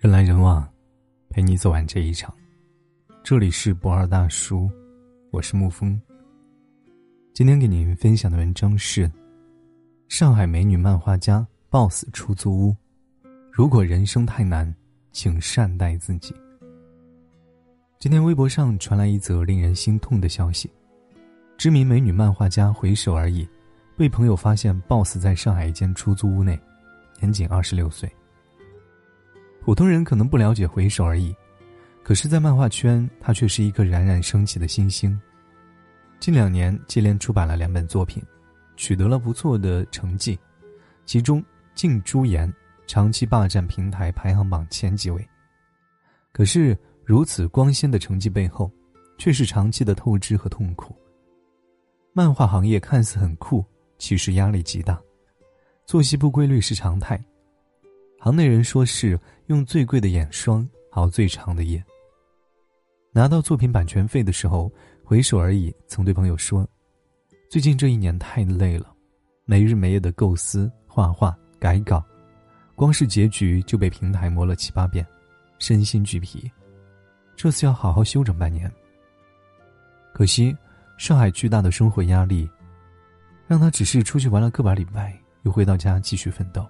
人来人往，陪你走完这一场。这里是不二大叔，我是沐风。今天给您分享的文章是：上海美女漫画家 BOSS 出租屋。如果人生太难，请善待自己。今天微博上传来一则令人心痛的消息：知名美女漫画家回首而已，被朋友发现 BOSS 在上海一间出租屋内，年仅二十六岁。普通人可能不了解回首而已，可是，在漫画圈，他却是一个冉冉升起的新星。近两年接连出版了两本作品，取得了不错的成绩，其中《镜珠言》长期霸占平台排行榜前几位。可是，如此光鲜的成绩背后，却是长期的透支和痛苦。漫画行业看似很酷，其实压力极大，作息不规律是常态。行内人说是用最贵的眼霜熬最长的夜。拿到作品版权费的时候，回首而已，曾对朋友说：“最近这一年太累了，没日没夜的构思、画画、改稿，光是结局就被平台磨了七八遍，身心俱疲。这次要好好休整半年。可惜，上海巨大的生活压力，让他只是出去玩了个把礼拜，又回到家继续奋斗。”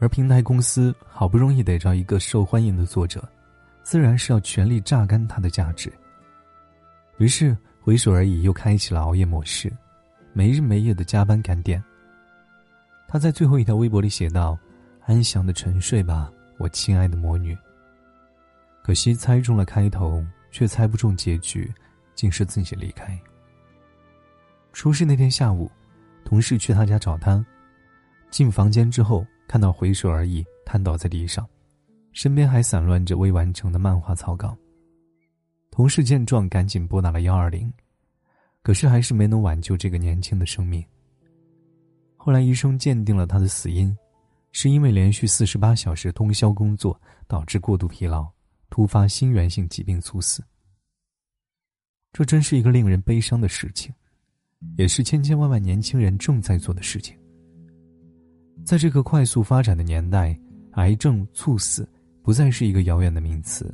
而平台公司好不容易逮着一个受欢迎的作者，自然是要全力榨干他的价值。于是回首而已，又开启了熬夜模式，没日没夜的加班赶点。他在最后一条微博里写道：“安详的沉睡吧，我亲爱的魔女。”可惜猜中了开头，却猜不中结局，竟是自己离开。出事那天下午，同事去他家找他，进房间之后。看到回首而已，瘫倒在地上，身边还散乱着未完成的漫画草稿。同事见状，赶紧拨打了幺二零，可是还是没能挽救这个年轻的生命。后来医生鉴定了他的死因，是因为连续四十八小时通宵工作导致过度疲劳，突发心源性疾病猝死。这真是一个令人悲伤的事情，也是千千万万年轻人正在做的事情。在这个快速发展的年代，癌症猝死不再是一个遥远的名词。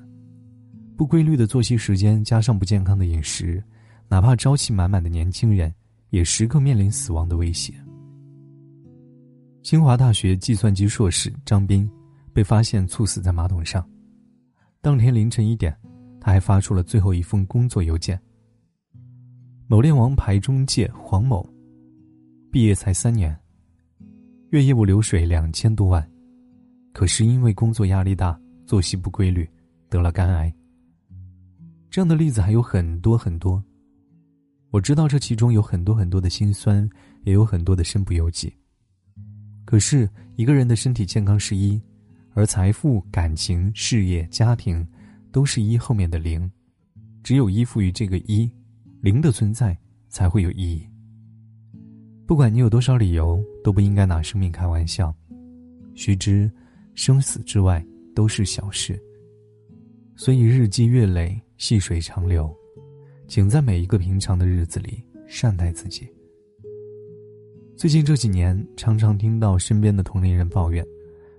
不规律的作息时间加上不健康的饮食，哪怕朝气满满的年轻人，也时刻面临死亡的威胁。清华大学计算机硕士张斌被发现猝死在马桶上，当天凌晨一点，他还发出了最后一封工作邮件。某链王牌中介黄某，毕业才三年。月业务流水两千多万，可是因为工作压力大、作息不规律，得了肝癌。这样的例子还有很多很多。我知道这其中有很多很多的辛酸，也有很多的身不由己。可是一个人的身体健康是一，而财富、感情、事业、家庭，都是一后面的零。只有依附于这个一，零的存在才会有意义。不管你有多少理由，都不应该拿生命开玩笑。须知，生死之外都是小事。所以日积月累，细水长流，请在每一个平常的日子里善待自己。最近这几年，常常听到身边的同龄人抱怨，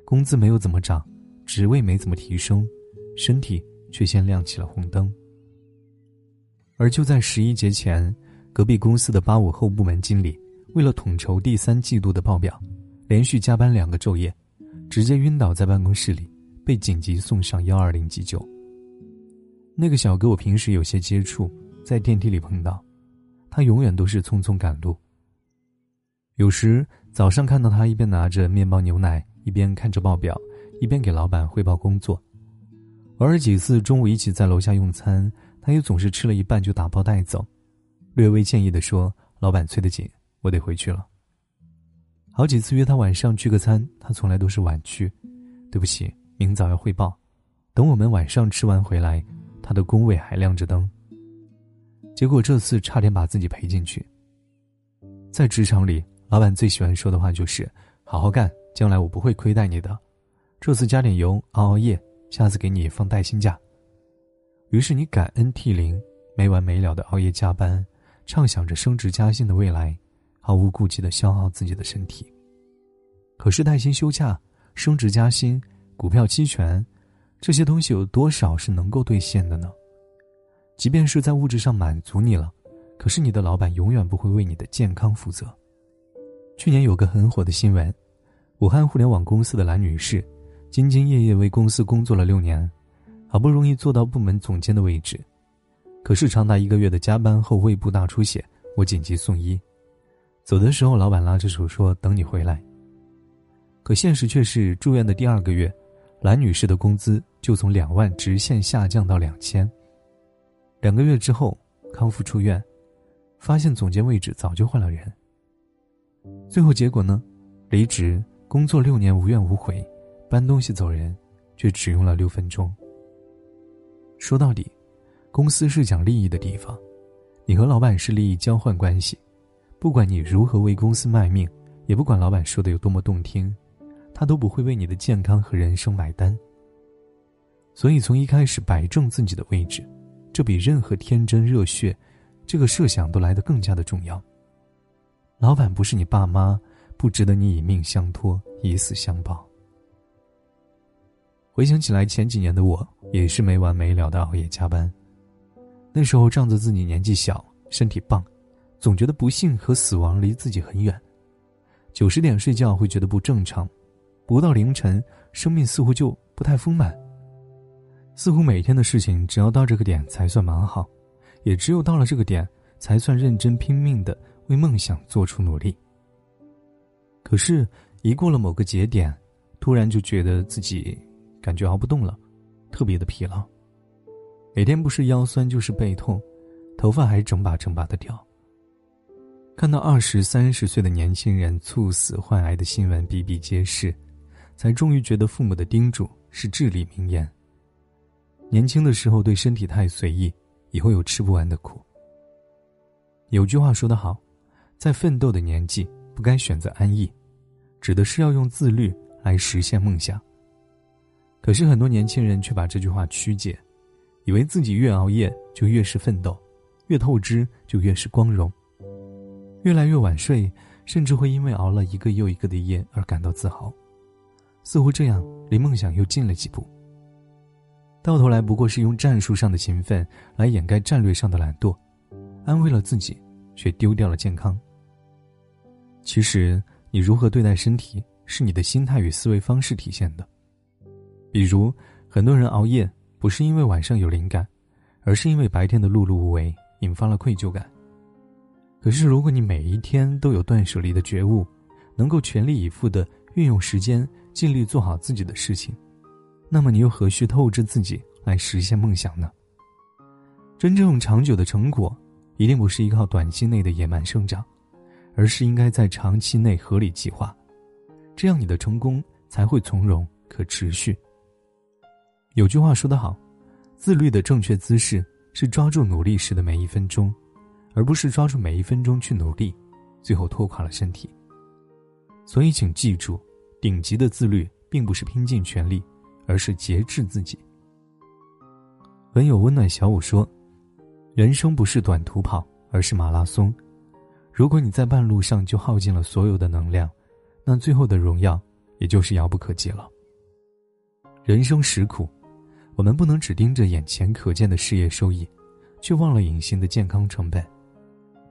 工资没有怎么涨，职位没怎么提升，身体却先亮起了红灯。而就在十一节前，隔壁公司的八五后部门经理。为了统筹第三季度的报表，连续加班两个昼夜，直接晕倒在办公室里，被紧急送上幺二零急救。那个小哥我平时有些接触，在电梯里碰到，他永远都是匆匆赶路。有时早上看到他一边拿着面包牛奶，一边看着报表，一边给老板汇报工作。偶尔几次中午一起在楼下用餐，他也总是吃了一半就打包带走，略微歉意地说：“老板催得紧。”我得回去了。好几次约他晚上聚个餐，他从来都是晚去。对不起，明早要汇报。等我们晚上吃完回来，他的工位还亮着灯。结果这次差点把自己赔进去。在职场里，老板最喜欢说的话就是“好好干，将来我不会亏待你的。”这次加点油，熬熬夜，下次给你放带薪假。于是你感恩涕零，没完没了的熬夜加班，畅想着升职加薪的未来。毫无顾忌的消耗自己的身体。可是带薪休假、升职加薪、股票期权，这些东西有多少是能够兑现的呢？即便是在物质上满足你了，可是你的老板永远不会为你的健康负责。去年有个很火的新闻，武汉互联网公司的蓝女士，兢兢业业为公司工作了六年，好不容易做到部门总监的位置，可是长达一个月的加班后胃部大出血，我紧急送医。走的时候，老板拉着手说：“等你回来。”可现实却是，住院的第二个月，蓝女士的工资就从两万直线下降到两千。两个月之后，康复出院，发现总监位置早就换了人。最后结果呢？离职，工作六年无怨无悔，搬东西走人，却只用了六分钟。说到底，公司是讲利益的地方，你和老板是利益交换关系，不管你如何为公司卖命，也不管老板说的有多么动听，他都不会为你的健康和人生买单。所以从一开始摆正自己的位置，这比任何天真热血这个设想都来得更加的重要。老板不是你爸妈，不值得你以命相托，以死相报。回想起来，前几年的我也是没完没了的熬夜加班。那时候仗着自己年纪小，身体棒，总觉得不幸和死亡离自己很远。九十点睡觉会觉得不正常，不到凌晨，生命似乎就不太丰满。似乎每天的事情只要到这个点才算蛮好，也只有到了这个点，才算认真拼命的。为梦想做出努力。可是，一过了某个节点，突然就觉得自己感觉熬不动了，特别的疲劳。每天不是腰酸就是背痛，头发还整把整把的掉。看到二十三十岁的年轻人猝死患癌的新闻比比皆是，才终于觉得父母的叮嘱是至理名言。年轻的时候对身体太随意，以后有吃不完的苦。有句话说得好。在奋斗的年纪，不该选择安逸，指的是要用自律来实现梦想。可是很多年轻人却把这句话曲解，以为自己越熬夜就越是奋斗，越透支就越是光荣。越来越晚睡，甚至会因为熬了一个又一个的夜而感到自豪，似乎这样离梦想又近了几步。到头来不过是用战术上的勤奋来掩盖战略上的懒惰，安慰了自己，却丢掉了健康。其实，你如何对待身体，是你的心态与思维方式体现的。比如，很多人熬夜不是因为晚上有灵感，而是因为白天的碌碌无为引发了愧疚感。可是，如果你每一天都有断舍离的觉悟，能够全力以赴的运用时间，尽力做好自己的事情，那么你又何须透支自己来实现梦想呢？真正长久的成果，一定不是依靠短期内的野蛮生长。而是应该在长期内合理计划，这样你的成功才会从容可持续。有句话说得好，自律的正确姿势是抓住努力时的每一分钟，而不是抓住每一分钟去努力，最后拖垮了身体。所以，请记住，顶级的自律并不是拼尽全力，而是节制自己。文有温暖小五说：“人生不是短途跑，而是马拉松。”如果你在半路上就耗尽了所有的能量，那最后的荣耀也就是遥不可及了。人生实苦，我们不能只盯着眼前可见的事业收益，却忘了隐形的健康成本。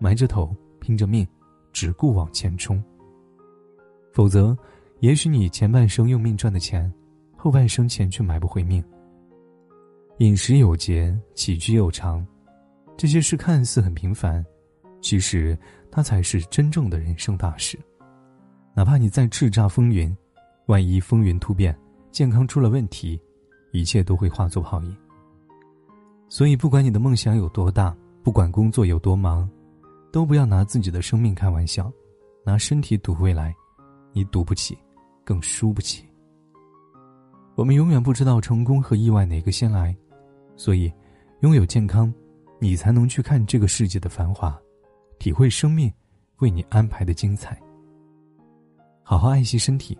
埋着头，拼着命，只顾往前冲。否则，也许你前半生用命赚的钱，后半生钱却买不回命。饮食有节，起居有常，这些事看似很平凡。其实，它才是真正的人生大事。哪怕你再叱咤风云，万一风云突变，健康出了问题，一切都会化作泡影。所以，不管你的梦想有多大，不管工作有多忙，都不要拿自己的生命开玩笑，拿身体赌未来，你赌不起，更输不起。我们永远不知道成功和意外哪个先来，所以，拥有健康，你才能去看这个世界的繁华。体会生命为你安排的精彩。好好爱惜身体，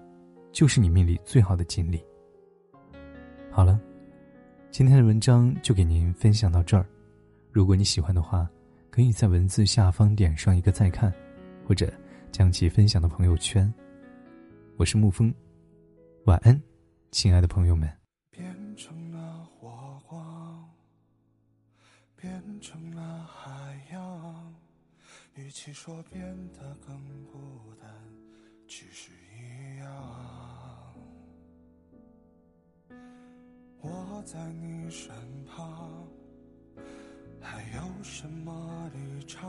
就是你命里最好的锦鲤。好了，今天的文章就给您分享到这儿。如果你喜欢的话，可以在文字下方点上一个再看或者将其分享到朋友圈。我是沐风晚安亲爱的朋友们。变成了火光变成了海洋与其说变得更孤单一样。我在你身旁还有什么立场？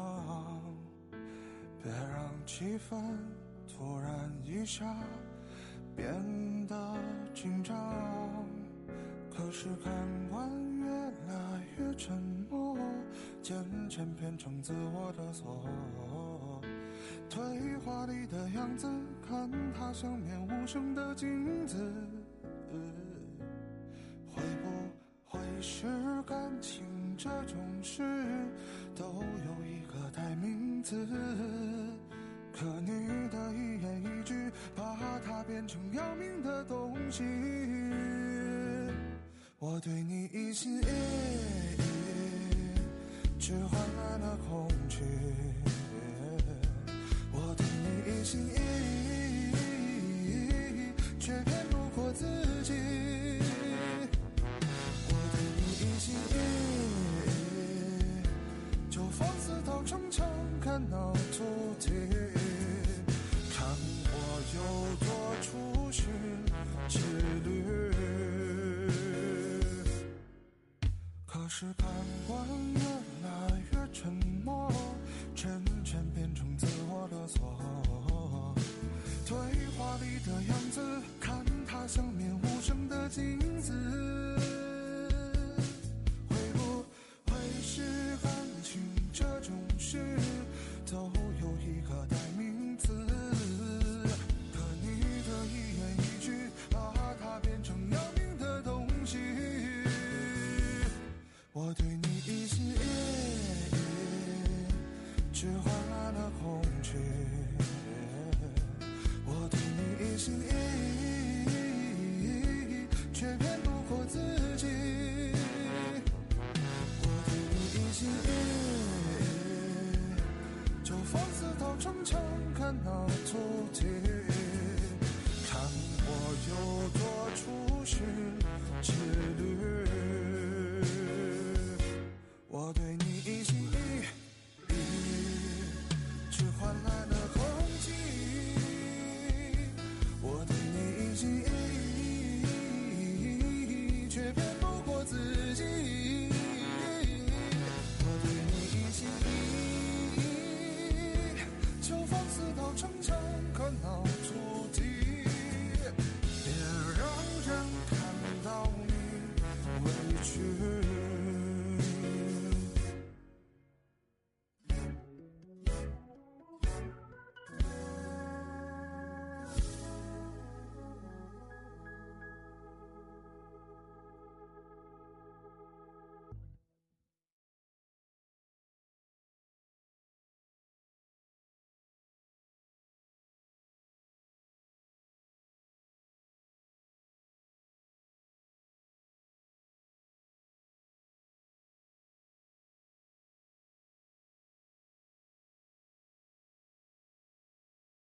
别让气氛突然一下变得紧张。可是看官越来越沉默，渐渐变成自我的锁。对话里的样子，看它像面无声的镜子。会不会是感情这种事，都有一个代名词？可你的一言一句，把它变成要命的东西。我对你一心一意，只换来了空是看惯越来越沉默，渐渐变成自我的错。对话里的样子，看他像面无声的镜子。却换来了恐惧。我对你一心一意，却骗不过自己。我对你一心一意，就放肆到逞强，看那足迹。看我有多出息之旅。我对你。